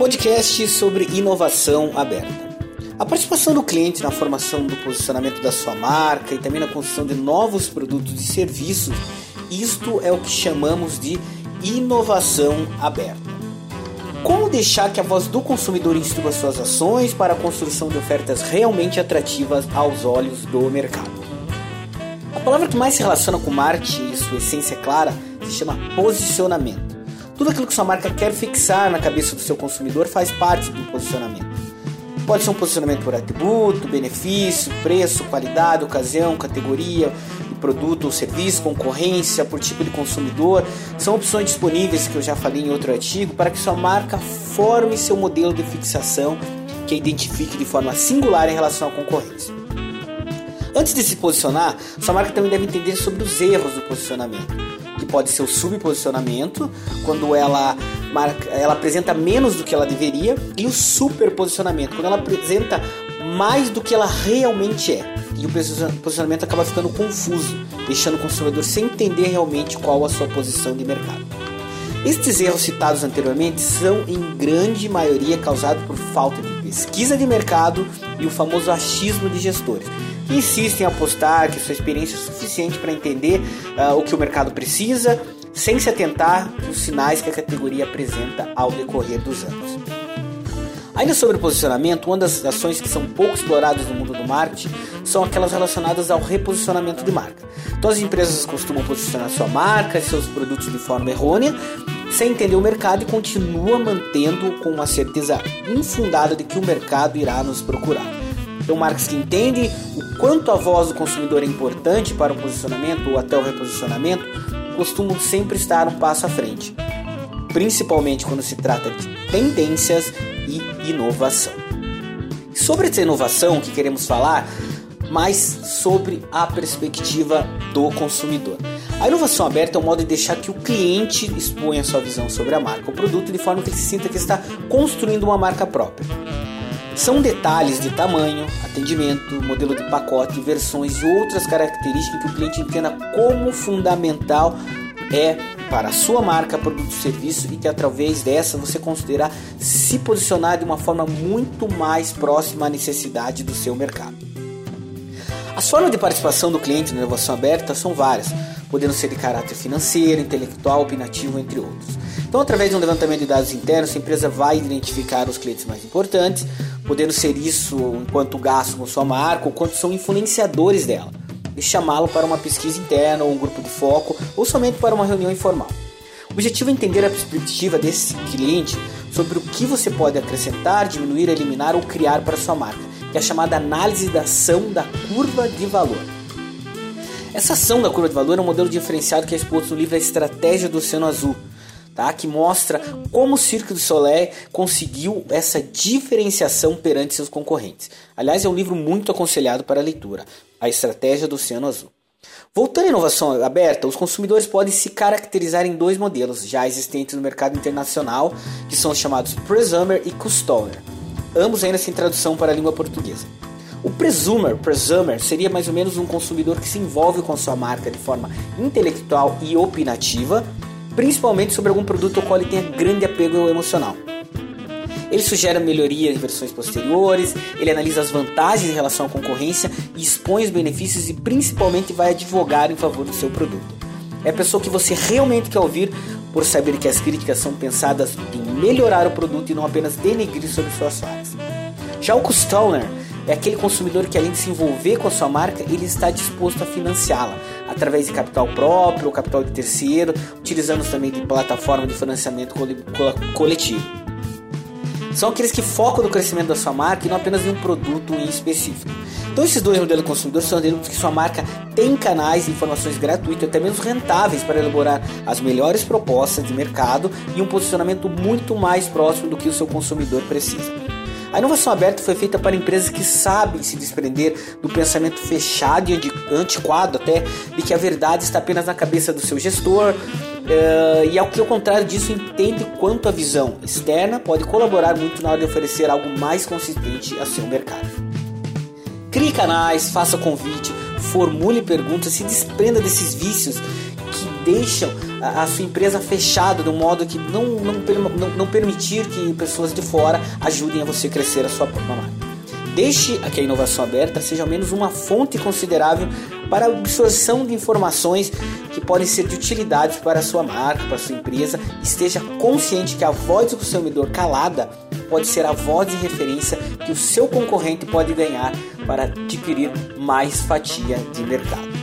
podcast sobre inovação aberta. A participação do cliente na formação do posicionamento da sua marca e também na construção de novos produtos e serviços, isto é o que chamamos de inovação aberta. Como deixar que a voz do consumidor instrua suas ações para a construção de ofertas realmente atrativas aos olhos do mercado? A palavra que mais se relaciona com marketing e sua essência clara se chama posicionamento. Tudo aquilo que sua marca quer fixar na cabeça do seu consumidor faz parte do posicionamento. Pode ser um posicionamento por atributo, benefício, preço, qualidade, ocasião, categoria produto ou serviço, concorrência, por tipo de consumidor. São opções disponíveis que eu já falei em outro artigo para que sua marca forme seu modelo de fixação que identifique de forma singular em relação à concorrência. Antes de se posicionar, sua marca também deve entender sobre os erros do posicionamento pode ser o subposicionamento, quando ela marca, ela apresenta menos do que ela deveria, e o superposicionamento, quando ela apresenta mais do que ela realmente é. E o posicionamento acaba ficando confuso, deixando o consumidor sem entender realmente qual a sua posição de mercado. Estes erros citados anteriormente são em grande maioria causados por falta de pesquisa de mercado e o famoso achismo de gestores insistem em apostar que sua experiência é suficiente para entender uh, o que o mercado precisa, sem se atentar aos sinais que a categoria apresenta ao decorrer dos anos. Ainda sobre posicionamento, uma das ações que são pouco exploradas no mundo do marketing são aquelas relacionadas ao reposicionamento de marca. Então as empresas costumam posicionar sua marca e seus produtos de forma errônea, sem entender o mercado e continua mantendo com uma certeza infundada de que o mercado irá nos procurar. Então, marcas que entendem o quanto a voz do consumidor é importante para o posicionamento ou até o reposicionamento costumam sempre estar um passo à frente, principalmente quando se trata de tendências e inovação. Sobre essa inovação que queremos falar, mais sobre a perspectiva do consumidor. A inovação aberta é um modo de deixar que o cliente exponha sua visão sobre a marca ou produto de forma que ele sinta que está construindo uma marca própria. São detalhes de tamanho, atendimento, modelo de pacote, versões e outras características que o cliente entenda como fundamental é para a sua marca, produto ou serviço e que através dessa você considerar se posicionar de uma forma muito mais próxima à necessidade do seu mercado. As formas de participação do cliente na inovação aberta são várias, podendo ser de caráter financeiro, intelectual, opinativo, entre outros. Então, através de um levantamento de dados internos, a empresa vai identificar os clientes mais importantes, podendo ser isso enquanto gasto com sua marca ou quanto são influenciadores dela, e chamá-lo para uma pesquisa interna ou um grupo de foco ou somente para uma reunião informal. O objetivo é entender a perspectiva desse cliente sobre o que você pode acrescentar, diminuir, eliminar ou criar para sua marca, que é a chamada análise da ação da curva de valor. Essa ação da curva de valor é um modelo diferenciado que é exposto no livro A Estratégia do Oceano Azul, tá? que mostra como o Cirque du Soleil conseguiu essa diferenciação perante seus concorrentes. Aliás, é um livro muito aconselhado para a leitura, A Estratégia do Oceano Azul. Voltando à inovação aberta, os consumidores podem se caracterizar em dois modelos já existentes no mercado internacional, que são os chamados Presumer e Customer, ambos ainda sem tradução para a língua portuguesa. O presumer, presumer seria mais ou menos um consumidor que se envolve com a sua marca de forma intelectual e opinativa, principalmente sobre algum produto ao qual ele tenha grande apego emocional. Ele sugere melhoria em versões posteriores, ele analisa as vantagens em relação à concorrência expõe os benefícios e principalmente vai advogar em favor do seu produto. É a pessoa que você realmente quer ouvir por saber que as críticas são pensadas em melhorar o produto e não apenas denegrir sobre suas falhas. Já o Customer é aquele consumidor que além de se envolver com a sua marca, ele está disposto a financiá-la através de capital próprio capital de terceiro, utilizando também de plataforma de financiamento coletivo. São aqueles que focam no crescimento da sua marca e não apenas em um produto em específico. Então esses dois modelos de consumidor são modelos que sua marca tem canais de informações gratuitos, até mesmo rentáveis, para elaborar as melhores propostas de mercado e um posicionamento muito mais próximo do que o seu consumidor precisa. A inovação aberta foi feita para empresas que sabem se desprender do pensamento fechado e antiquado até de que a verdade está apenas na cabeça do seu gestor uh, e ao que ao contrário disso entende quanto a visão externa pode colaborar muito na hora de oferecer algo mais consistente a seu mercado. Crie canais, faça convite, formule perguntas, se desprenda desses vícios deixam a, sua empresa fechada de um modo que não, não, não, não permitir que pessoas de fora ajudem a você crescer a sua própria marca. Deixe que a inovação aberta seja ao menos uma fonte considerável para a absorção de informações que podem ser de utilidade para a sua marca, para a sua empresa. Esteja consciente que a voz do consumidor calada pode ser a voz de referência que o seu concorrente pode ganhar para adquirir mais fatia de mercado.